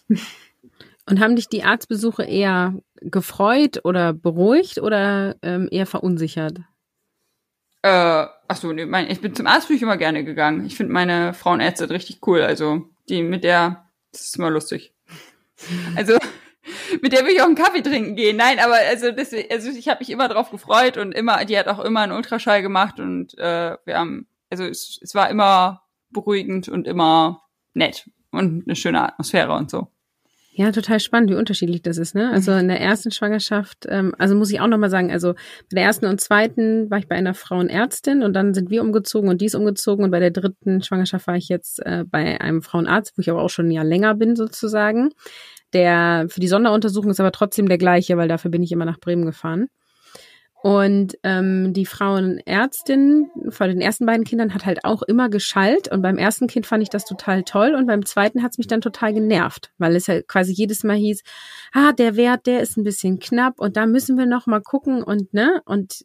Und haben dich die Arztbesuche eher gefreut oder beruhigt oder ähm, eher verunsichert? Äh, ach so, nee, mein, ich bin zum Arzt bin ich immer gerne gegangen. Ich finde meine Frauenärzte richtig cool. Also die mit der, das ist immer lustig. Also mit der will ich auch einen Kaffee trinken gehen. Nein, aber also das, also ich habe mich immer drauf gefreut und immer, die hat auch immer einen Ultraschall gemacht und äh, wir haben, also es, es war immer beruhigend und immer nett und eine schöne Atmosphäre und so. Ja, total spannend, wie unterschiedlich das ist. Ne? Also in der ersten Schwangerschaft, ähm, also muss ich auch nochmal sagen, also bei der ersten und zweiten war ich bei einer Frauenärztin und dann sind wir umgezogen und die ist umgezogen und bei der dritten Schwangerschaft war ich jetzt äh, bei einem Frauenarzt, wo ich aber auch schon ein Jahr länger bin sozusagen. Der für die Sonderuntersuchung ist aber trotzdem der gleiche, weil dafür bin ich immer nach Bremen gefahren. Und ähm, die Frauenärztin von den ersten beiden Kindern hat halt auch immer geschallt. Und beim ersten Kind fand ich das total toll. Und beim zweiten hat es mich dann total genervt, weil es halt quasi jedes Mal hieß, ah, der Wert, der ist ein bisschen knapp und da müssen wir noch mal gucken und ne und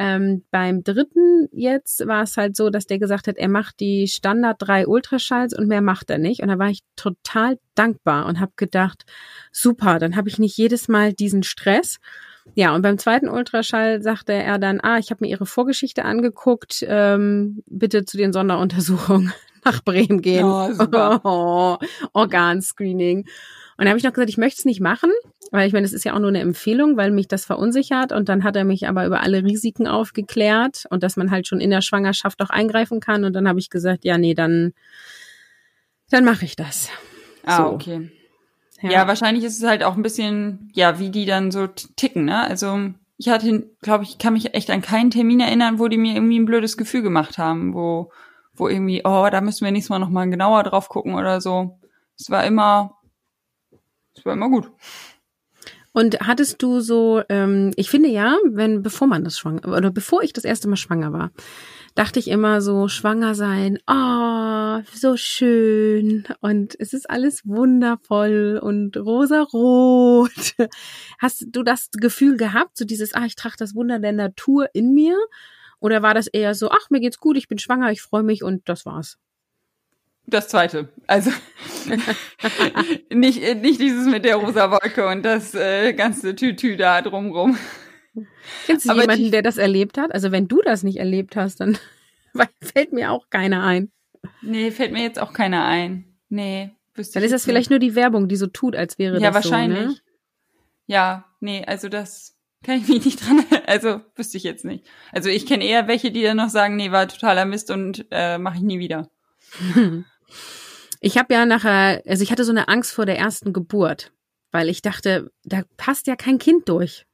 ähm, beim dritten jetzt war es halt so, dass der gesagt hat, er macht die Standard drei Ultraschalls und mehr macht er nicht. Und da war ich total dankbar und habe gedacht, super, dann habe ich nicht jedes Mal diesen Stress. Ja, und beim zweiten Ultraschall sagte er dann, ah, ich habe mir Ihre Vorgeschichte angeguckt, ähm, bitte zu den Sonderuntersuchungen nach Bremen gehen. Oh, super. Oh, Organscreening. Und da habe ich noch gesagt, ich möchte es nicht machen, weil ich meine, das ist ja auch nur eine Empfehlung, weil mich das verunsichert. Und dann hat er mich aber über alle Risiken aufgeklärt und dass man halt schon in der Schwangerschaft auch eingreifen kann. Und dann habe ich gesagt, ja, nee, dann, dann mache ich das. Ah, so. okay. Ja. ja, wahrscheinlich ist es halt auch ein bisschen, ja, wie die dann so ticken, ne? Also ich hatte, glaube ich, kann mich echt an keinen Termin erinnern, wo die mir irgendwie ein blödes Gefühl gemacht haben, wo, wo irgendwie, oh, da müssen wir nächstes Mal nochmal genauer drauf gucken oder so. Es war immer, es war immer gut. Und hattest du so, ähm, ich finde ja, wenn, bevor man das schwanger, oder bevor ich das erste Mal schwanger war, dachte ich immer so, schwanger sein, oh, so schön und es ist alles wundervoll und rosarot. Hast du das Gefühl gehabt, so dieses, ah, ich trage das Wunder der Natur in mir? Oder war das eher so, ach, mir geht's gut, ich bin schwanger, ich freue mich und das war's? Das zweite. Also nicht, nicht dieses mit der rosa Wolke und das äh, ganze Tütü da drumrum. Kennst du Aber jemanden, die, der das erlebt hat? Also wenn du das nicht erlebt hast, dann fällt mir auch keiner ein. Nee, fällt mir jetzt auch keiner ein. Nee, wüsste Dann ist das vielleicht nur die Werbung, die so tut, als wäre ja, das so. Ja, wahrscheinlich. Ne? Ja, nee, also das kann ich mich nicht dran, also wüsste ich jetzt nicht. Also ich kenne eher welche, die dann noch sagen, nee, war totaler Mist und äh, mache ich nie wieder. Ich habe ja nachher, also ich hatte so eine Angst vor der ersten Geburt, weil ich dachte, da passt ja kein Kind durch.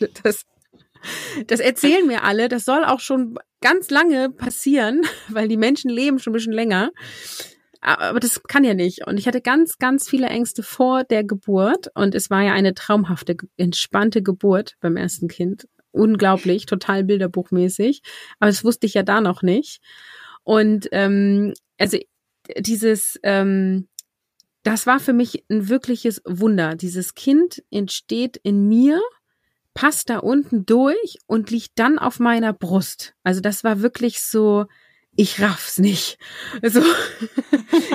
Das, das erzählen mir alle, das soll auch schon ganz lange passieren, weil die Menschen leben schon ein bisschen länger. Aber das kann ja nicht. Und ich hatte ganz, ganz viele Ängste vor der Geburt. Und es war ja eine traumhafte, entspannte Geburt beim ersten Kind. Unglaublich, total bilderbuchmäßig. Aber das wusste ich ja da noch nicht. Und ähm, also dieses, ähm, das war für mich ein wirkliches Wunder. Dieses Kind entsteht in mir, passt da unten durch und liegt dann auf meiner Brust. Also das war wirklich so, ich raff's nicht. Also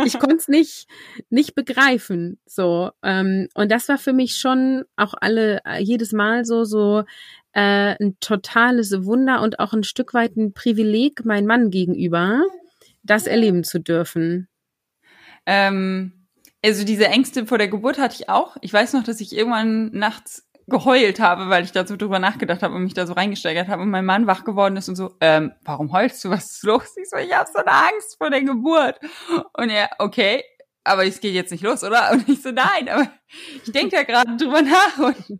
ich konnte es nicht nicht begreifen. So ähm, und das war für mich schon auch alle jedes Mal so so äh, ein totales Wunder und auch ein Stück weit ein Privileg mein Mann gegenüber, das erleben zu dürfen. Ähm, also diese Ängste vor der Geburt hatte ich auch. Ich weiß noch, dass ich irgendwann nachts geheult habe, weil ich dazu drüber nachgedacht habe und mich da so reingesteigert habe und mein Mann wach geworden ist und so, ähm, warum heulst du? Was ist los? Ich so, ich habe so eine Angst vor der Geburt. Und er, okay, aber es geht jetzt nicht los, oder? Und ich so, nein, aber ich denke da gerade drüber nach und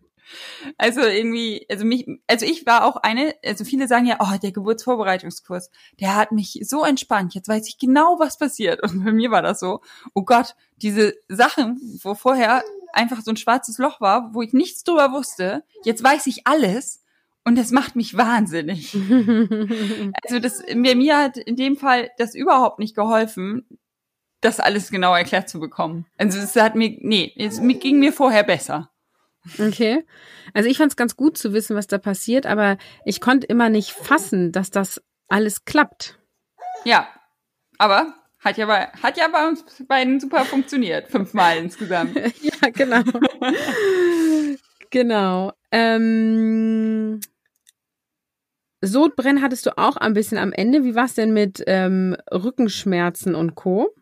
also irgendwie, also mich, also ich war auch eine, also viele sagen ja, oh, der Geburtsvorbereitungskurs, der hat mich so entspannt. Jetzt weiß ich genau, was passiert. Und bei mir war das so, oh Gott, diese Sachen, wo vorher einfach so ein schwarzes Loch war, wo ich nichts drüber wusste, jetzt weiß ich alles und das macht mich wahnsinnig. also das, mir, mir hat in dem Fall das überhaupt nicht geholfen, das alles genau erklärt zu bekommen. Also es hat mir, nee, es ging mir vorher besser. Okay. Also ich fand es ganz gut zu wissen, was da passiert, aber ich konnte immer nicht fassen, dass das alles klappt. Ja, aber hat ja bei, hat ja bei uns beiden super funktioniert. Fünfmal insgesamt. ja, genau. genau. Ähm, Sodbrennen hattest du auch ein bisschen am Ende. Wie war es denn mit ähm, Rückenschmerzen und Co.?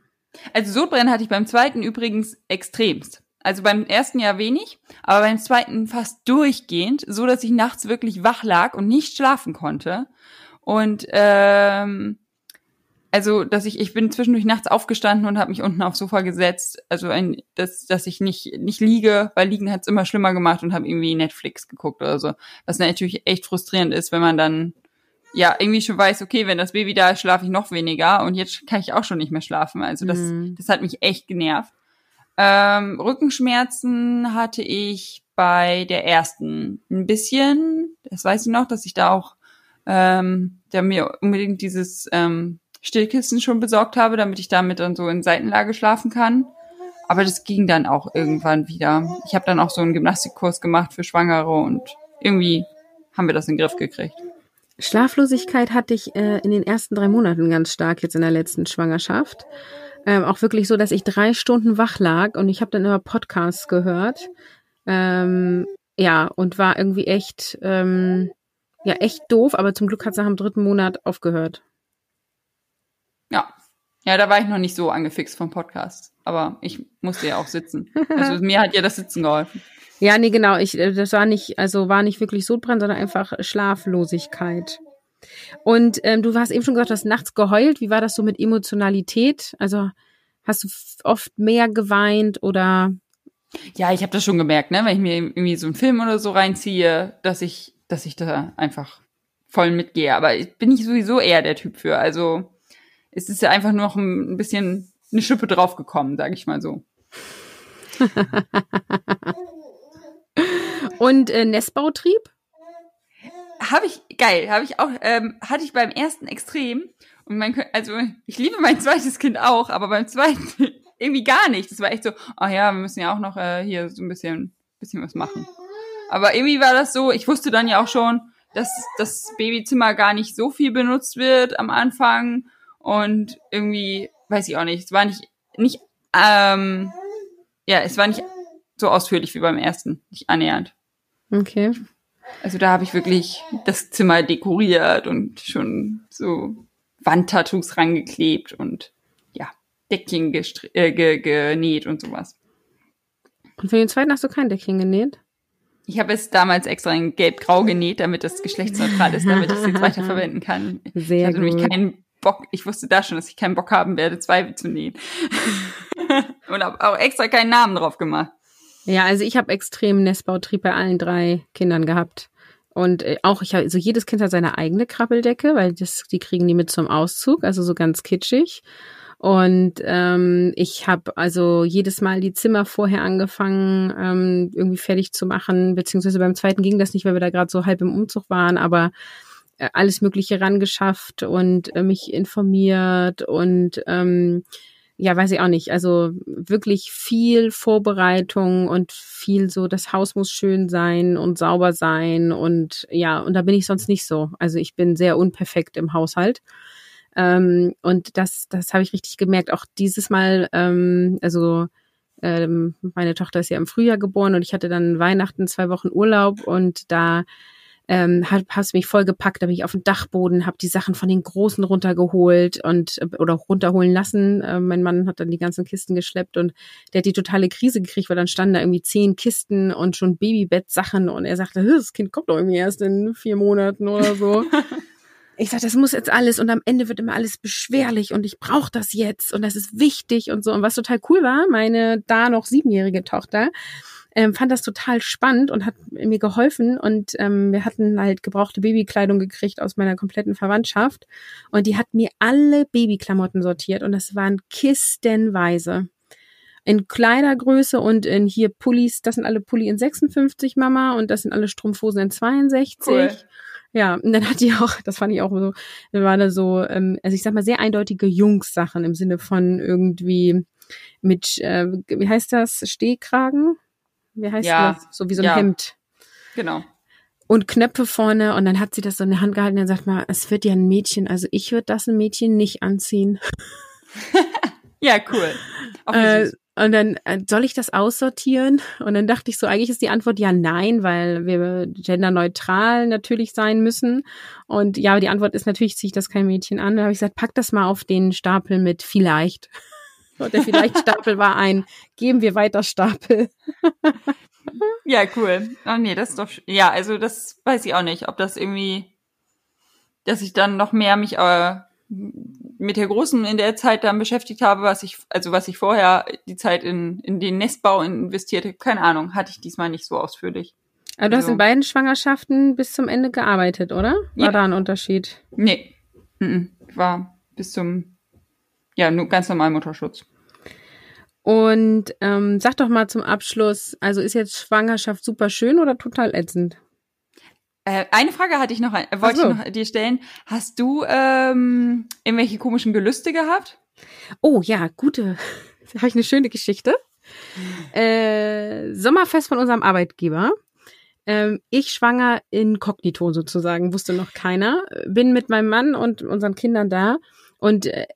Also Sodbrennen hatte ich beim zweiten übrigens extremst. Also beim ersten Jahr wenig, aber beim zweiten fast durchgehend, so dass ich nachts wirklich wach lag und nicht schlafen konnte. Und ähm, also, dass ich ich bin zwischendurch nachts aufgestanden und habe mich unten aufs Sofa gesetzt, also ein dass dass ich nicht nicht liege, weil liegen hat's immer schlimmer gemacht und habe irgendwie Netflix geguckt oder so, was natürlich echt frustrierend ist, wenn man dann ja irgendwie schon weiß, okay, wenn das Baby da ist, schlafe ich noch weniger und jetzt kann ich auch schon nicht mehr schlafen. Also das mhm. das hat mich echt genervt. Ähm, Rückenschmerzen hatte ich bei der ersten ein bisschen. Das weiß ich noch, dass ich da auch ähm, der mir unbedingt dieses ähm, Stillkissen schon besorgt habe, damit ich damit dann so in Seitenlage schlafen kann. Aber das ging dann auch irgendwann wieder. Ich habe dann auch so einen Gymnastikkurs gemacht für Schwangere und irgendwie haben wir das in den Griff gekriegt. Schlaflosigkeit hatte ich äh, in den ersten drei Monaten ganz stark jetzt in der letzten Schwangerschaft. Ähm, auch wirklich so, dass ich drei Stunden wach lag und ich habe dann immer Podcasts gehört. Ähm, ja, und war irgendwie echt, ähm, ja, echt doof, aber zum Glück hat es nach dem dritten Monat aufgehört. Ja. Ja, da war ich noch nicht so angefixt vom Podcast. Aber ich musste ja auch sitzen. Also mir hat ja das Sitzen geholfen. Ja, nee, genau. Ich, äh, das war nicht, also war nicht wirklich Sodbrennen, sondern einfach Schlaflosigkeit. Und ähm, du hast eben schon gesagt, du hast nachts geheult. Wie war das so mit Emotionalität? Also hast du oft mehr geweint oder? Ja, ich habe das schon gemerkt, ne, wenn ich mir irgendwie so einen Film oder so reinziehe, dass ich, dass ich da einfach voll mitgehe. Aber ich bin ich sowieso eher der Typ für. Also es ist ja einfach nur noch ein bisschen eine Schippe draufgekommen, sage ich mal so. Und äh, Nestbautrieb? Habe ich, geil, habe ich auch, ähm, hatte ich beim ersten extrem. Und mein, also ich liebe mein zweites Kind auch, aber beim zweiten irgendwie gar nicht. Das war echt so, ach ja, wir müssen ja auch noch äh, hier so ein bisschen, bisschen was machen. Aber irgendwie war das so, ich wusste dann ja auch schon, dass das Babyzimmer gar nicht so viel benutzt wird am Anfang. Und irgendwie, weiß ich auch nicht, es war nicht, nicht, ähm, ja, es war nicht so ausführlich wie beim ersten, nicht annähernd. Okay. Also da habe ich wirklich das Zimmer dekoriert und schon so Wandtattoos rangeklebt und ja, Deckchen äh, ge genäht und sowas. Und für den zweiten hast du kein Deckchen genäht? Ich habe es damals extra in gelb-grau genäht, damit das geschlechtsneutral ist, damit ich es jetzt weiter verwenden kann. Sehr ich hatte gut. nämlich keinen Bock, ich wusste da schon, dass ich keinen Bock haben werde, zwei zu nähen. und habe auch extra keinen Namen drauf gemacht. Ja, also ich habe extrem Nestbautrieb bei allen drei Kindern gehabt. Und äh, auch, ich also jedes Kind hat seine eigene Krabbeldecke, weil das, die kriegen die mit zum Auszug, also so ganz kitschig. Und ähm, ich habe also jedes Mal die Zimmer vorher angefangen, ähm, irgendwie fertig zu machen, beziehungsweise beim zweiten ging das nicht, weil wir da gerade so halb im Umzug waren, aber äh, alles Mögliche rangeschafft und äh, mich informiert und ähm, ja, weiß ich auch nicht. Also wirklich viel Vorbereitung und viel so, das Haus muss schön sein und sauber sein und ja, und da bin ich sonst nicht so. Also ich bin sehr unperfekt im Haushalt. Ähm, und das, das habe ich richtig gemerkt. Auch dieses Mal, ähm, also ähm, meine Tochter ist ja im Frühjahr geboren und ich hatte dann Weihnachten zwei Wochen Urlaub und da ähm, hat, hast mich voll gepackt, da bin ich auf dem Dachboden, habe die Sachen von den Großen runtergeholt und äh, oder runterholen lassen. Äh, mein Mann hat dann die ganzen Kisten geschleppt und der hat die totale Krise gekriegt, weil dann standen da irgendwie zehn Kisten und schon Babybett-Sachen und er sagte, das Kind kommt doch irgendwie erst in vier Monaten oder so. ich sage, das muss jetzt alles und am Ende wird immer alles beschwerlich und ich brauche das jetzt und das ist wichtig und so. Und was total cool war, meine da noch siebenjährige Tochter ähm, fand das total spannend und hat mir geholfen und ähm, wir hatten halt gebrauchte Babykleidung gekriegt aus meiner kompletten Verwandtschaft und die hat mir alle Babyklamotten sortiert und das waren kistenweise in Kleidergröße und in hier Pullis, das sind alle Pulli in 56 Mama und das sind alle Strumpfhosen in 62. Cool. Ja, und dann hat die auch, das fand ich auch so, dann waren da so, ähm, also ich sag mal, sehr eindeutige Jungs-Sachen im Sinne von irgendwie mit, äh, wie heißt das, Stehkragen? Wie heißt ja, das? So wie so ein ja. Hemd. Genau. Und Knöpfe vorne und dann hat sie das so in der Hand gehalten und sagt mal, es wird ja ein Mädchen, also ich würde das ein Mädchen nicht anziehen. ja, cool. Äh, und dann äh, soll ich das aussortieren? Und dann dachte ich so, eigentlich ist die Antwort ja nein, weil wir genderneutral natürlich sein müssen. Und ja, die Antwort ist natürlich, ziehe ich das kein Mädchen an. Da habe ich gesagt, pack das mal auf den Stapel mit vielleicht. Und der vielleicht Stapel war ein geben wir weiter Stapel. ja, cool. Oh nee, das ist doch ja, also das weiß ich auch nicht, ob das irgendwie dass ich dann noch mehr mich äh, mit der Großen in der Zeit dann beschäftigt habe, was ich, also was ich vorher die Zeit in, in den Nestbau investierte, keine Ahnung, hatte ich diesmal nicht so ausführlich. Aber du also. hast in beiden Schwangerschaften bis zum Ende gearbeitet, oder? War ja. da ein Unterschied? Nee. War bis zum, ja, nur ganz normal Mutterschutz. Und ähm, sag doch mal zum Abschluss, also ist jetzt Schwangerschaft super schön oder total ätzend? Äh, eine Frage hatte ich noch, äh, wollte so. ich noch dir stellen. Hast du ähm, irgendwelche komischen Gelüste gehabt? Oh ja, gute. Da habe ich eine schöne Geschichte. Äh, Sommerfest von unserem Arbeitgeber. Ähm, ich schwanger inkognito sozusagen, wusste noch keiner. Bin mit meinem Mann und unseren Kindern da und äh,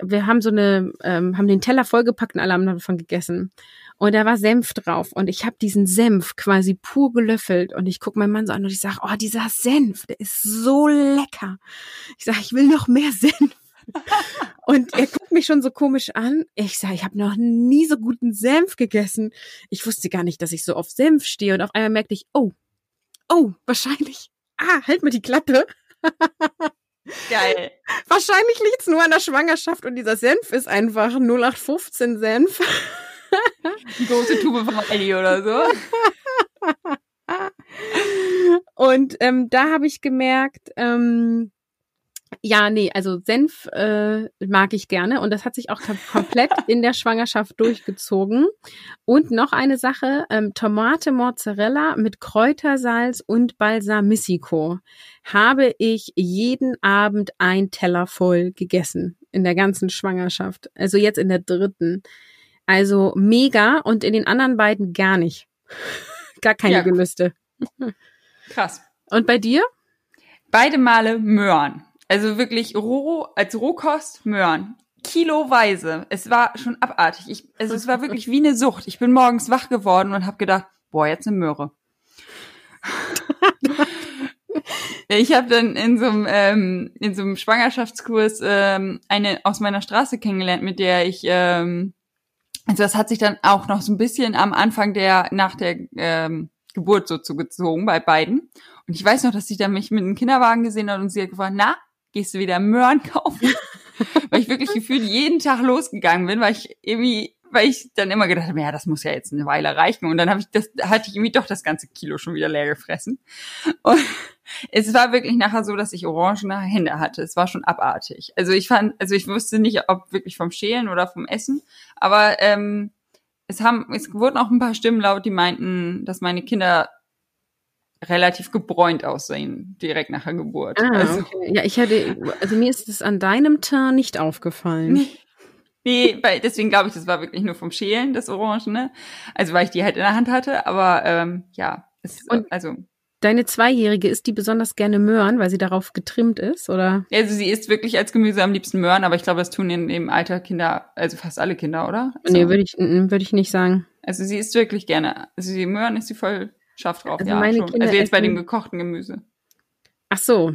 wir haben so eine, ähm, haben den Teller vollgepackt und alle haben davon gegessen. Und da war Senf drauf. Und ich habe diesen Senf quasi pur gelöffelt. Und ich guck meinen Mann so an und ich sage, oh, dieser Senf, der ist so lecker. Ich sage, ich will noch mehr Senf. und er guckt mich schon so komisch an. Ich sage, ich habe noch nie so guten Senf gegessen. Ich wusste gar nicht, dass ich so auf Senf stehe. Und auf einmal merkte ich, oh, oh, wahrscheinlich. Ah, halt mir die Klappe. Geil. Wahrscheinlich liegt's nur an der Schwangerschaft und dieser Senf ist einfach 0815 Senf. Die große Tube von Aldi oder so. Und ähm, da habe ich gemerkt, ähm, ja, nee, also Senf äh, mag ich gerne und das hat sich auch komplett in der Schwangerschaft durchgezogen. Und noch eine Sache, ähm, Tomate Mozzarella mit Kräutersalz und Balsamico habe ich jeden Abend ein Teller voll gegessen in der ganzen Schwangerschaft. Also jetzt in der dritten. Also mega und in den anderen beiden gar nicht. Gar keine ja. Gelüste. Krass. Und bei dir? Beide Male Möhren. Also wirklich roh, als Rohkost Möhren. Kiloweise. Es war schon abartig. Ich, also es war wirklich wie eine Sucht. Ich bin morgens wach geworden und habe gedacht, boah, jetzt eine Möhre. ich habe dann in so einem ähm, in so einem Schwangerschaftskurs ähm, eine aus meiner Straße kennengelernt, mit der ich ähm, also das hat sich dann auch noch so ein bisschen am Anfang der nach der ähm, Geburt so zugezogen bei beiden. Und ich weiß noch, dass sie dann mich mit einem Kinderwagen gesehen hat und sie hat gefragt, na, gehst du wieder Möhren kaufen? weil ich wirklich gefühlt jeden Tag losgegangen bin, weil ich irgendwie weil ich dann immer gedacht habe, ja, das muss ja jetzt eine Weile reichen. Und dann habe ich das, hatte ich irgendwie doch das ganze Kilo schon wieder leer gefressen. Und es war wirklich nachher so, dass ich orangene Hände hatte. Es war schon abartig. Also ich fand, also ich wusste nicht, ob wirklich vom Schälen oder vom Essen, aber ähm, es haben, es wurden auch ein paar Stimmen laut, die meinten, dass meine Kinder relativ gebräunt aussehen, direkt nach der Geburt. Ah, also, okay. Ja, ich hatte, also mir ist es an deinem Teint nicht aufgefallen. Nee, weil deswegen glaube ich, das war wirklich nur vom Schälen, das Orangene. Also weil ich die halt in der Hand hatte, aber ähm, ja, es, Und also Deine Zweijährige isst die besonders gerne Möhren, weil sie darauf getrimmt ist, oder? Also sie isst wirklich als Gemüse am liebsten Möhren, aber ich glaube, das tun in dem Alter Kinder, also fast alle Kinder, oder? Also, nee, würde ich, würde ich nicht sagen. Also sie isst wirklich gerne. Also die Möhren ist sie voll scharf drauf, also ja, meine schon. Kinder also jetzt bei dem gekochten Gemüse. Ach so.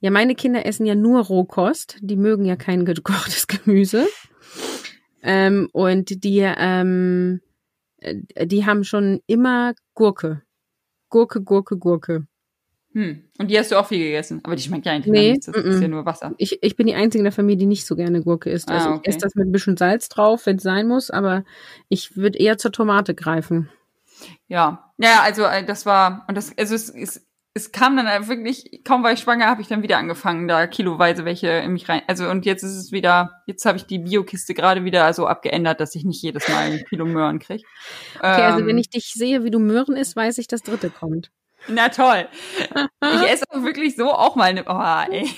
Ja, meine Kinder essen ja nur Rohkost. Die mögen ja kein gekochtes Gemüse. Ähm, und die, ähm, äh, die haben schon immer Gurke. Gurke, Gurke, Gurke. Hm. Und die hast du auch viel gegessen, aber die schmeckt ja eigentlich nee, nichts. Das m -m. ist ja nur Wasser. Ich, ich bin die einzige in der Familie, die nicht so gerne Gurke isst. Also ah, okay. ich esse das mit ein bisschen Salz drauf, wenn es sein muss, aber ich würde eher zur Tomate greifen. Ja, ja, also äh, das war und das also es ist es kam dann wirklich, kaum war ich schwanger, habe ich dann wieder angefangen, da kiloweise welche in mich rein. Also und jetzt ist es wieder, jetzt habe ich die Biokiste gerade wieder so abgeändert, dass ich nicht jedes Mal ein Kilo Möhren kriege. Okay, ähm, also wenn ähm, ich dich sehe, wie du Möhren isst, weiß ich, das dritte kommt. Na toll. Ich esse auch wirklich so auch mal eine, oh, ey,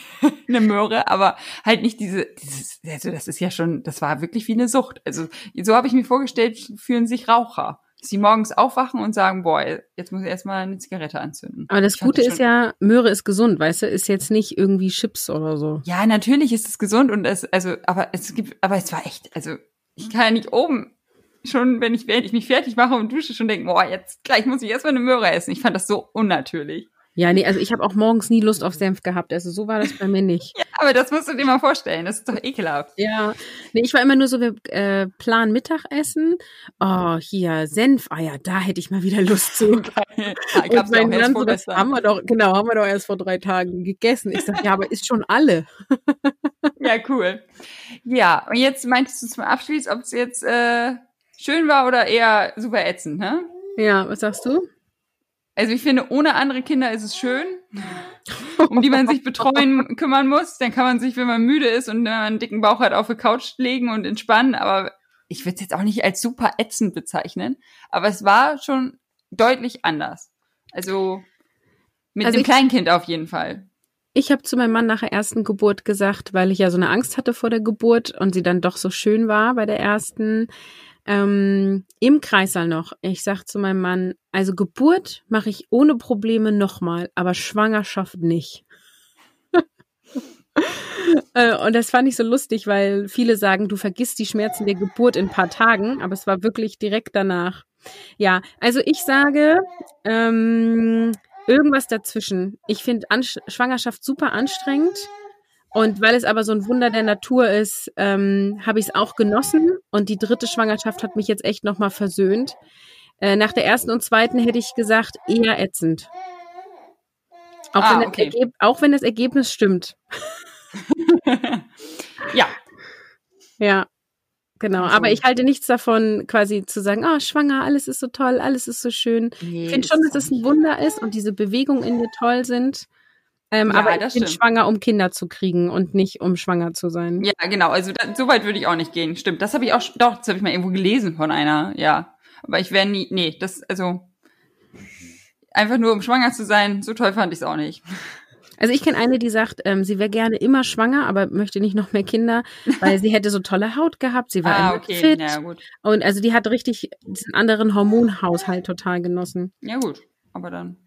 eine Möhre, aber halt nicht diese, dieses, also das ist ja schon, das war wirklich wie eine Sucht. Also so habe ich mir vorgestellt, fühlen sich Raucher sie morgens aufwachen und sagen, boah, jetzt muss ich erstmal eine Zigarette anzünden. Aber das ich Gute ist ja, Möhre ist gesund, weißt du, ist jetzt nicht irgendwie Chips oder so. Ja, natürlich ist es gesund und es, also, aber es gibt, aber es war echt, also, ich kann ja nicht oben schon, wenn ich, wenn ich mich fertig mache und dusche, schon denken, boah, jetzt gleich muss ich erstmal eine Möhre essen. Ich fand das so unnatürlich. Ja, nee, also ich habe auch morgens nie Lust auf Senf gehabt. Also so war das bei mir nicht. ja, aber das musst du dir mal vorstellen. Das ist doch ekelhaft. Ja, nee, ich war immer nur so, wir äh, planen Mittagessen. Oh, hier Senfeier, da hätte ich mal wieder Lust zu. ja, gab's Und mein Mann so, das haben wir doch, genau, haben wir doch erst vor drei Tagen gegessen. Ich sag, ja, aber ist schon alle. ja, cool. Ja, und jetzt meintest du zum Abschluss, ob es jetzt äh, schön war oder eher super ätzend, ne? Ja, was sagst du? Also ich finde, ohne andere Kinder ist es schön, um die man sich betreuen, kümmern muss. Dann kann man sich, wenn man müde ist und wenn man einen dicken Bauch hat, auf die Couch legen und entspannen. Aber ich würde es jetzt auch nicht als super ätzend bezeichnen. Aber es war schon deutlich anders. Also mit also dem Kleinkind auf jeden Fall. Ich habe zu meinem Mann nach der ersten Geburt gesagt, weil ich ja so eine Angst hatte vor der Geburt und sie dann doch so schön war bei der ersten, ähm, Im Kreissaal noch. Ich sag zu meinem Mann, also Geburt mache ich ohne Probleme nochmal, aber Schwangerschaft nicht. Äh, und das fand ich so lustig, weil viele sagen, du vergisst die Schmerzen der Geburt in ein paar Tagen, aber es war wirklich direkt danach. Ja, also ich sage, ähm, irgendwas dazwischen. Ich finde Schwangerschaft super anstrengend. Und weil es aber so ein Wunder der Natur ist, ähm, habe ich es auch genossen. Und die dritte Schwangerschaft hat mich jetzt echt nochmal versöhnt. Äh, nach der ersten und zweiten hätte ich gesagt, eher ätzend. Auch, ah, wenn, okay. das auch wenn das Ergebnis stimmt. ja. Ja. Genau, aber ich halte nichts davon, quasi zu sagen, ah, oh, schwanger, alles ist so toll, alles ist so schön. Nee, ich finde schon, dass es das ein Wunder ist und diese Bewegungen in dir toll sind. Ähm, ja, aber ich bin schwanger, um Kinder zu kriegen und nicht um schwanger zu sein. Ja, genau. Also da, so weit würde ich auch nicht gehen. Stimmt. Das habe ich auch, doch, das habe ich mal irgendwo gelesen von einer, ja. Aber ich wäre nie, nee, das, also einfach nur um schwanger zu sein, so toll fand ich es auch nicht. Also ich kenne eine, die sagt, ähm, sie wäre gerne immer schwanger, aber möchte nicht noch mehr Kinder, weil sie hätte so tolle Haut gehabt, sie war ah, okay. fit. Ja, gut. Und also die hat richtig diesen anderen Hormonhaushalt total genossen. Ja gut, aber dann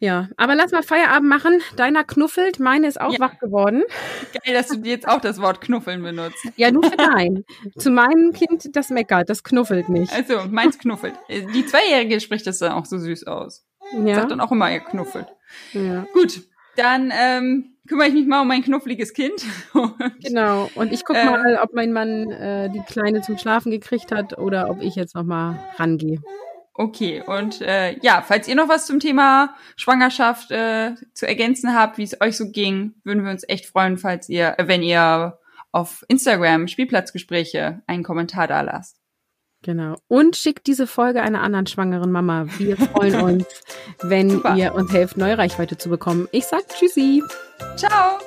ja, aber lass mal Feierabend machen. Deiner knuffelt, meine ist auch ja. wach geworden. Geil, dass du jetzt auch das Wort knuffeln benutzt. Ja, nur für dein. Zu meinem Kind, das meckert, das knuffelt nicht. Also, meins knuffelt. Die Zweijährige spricht das dann auch so süß aus. Ja. Sagt dann auch immer, er knuffelt. Ja. Gut, dann ähm, kümmere ich mich mal um mein knuffliges Kind. genau, und ich gucke äh, mal, ob mein Mann äh, die Kleine zum Schlafen gekriegt hat oder ob ich jetzt noch mal rangehe. Okay, und äh, ja, falls ihr noch was zum Thema Schwangerschaft äh, zu ergänzen habt, wie es euch so ging, würden wir uns echt freuen, falls ihr, äh, wenn ihr auf Instagram Spielplatzgespräche einen Kommentar da lasst. Genau. Und schickt diese Folge einer anderen schwangeren Mama. Wir freuen uns, wenn Super. ihr uns helft, neue Reichweite zu bekommen. Ich sag Tschüssi. Ciao.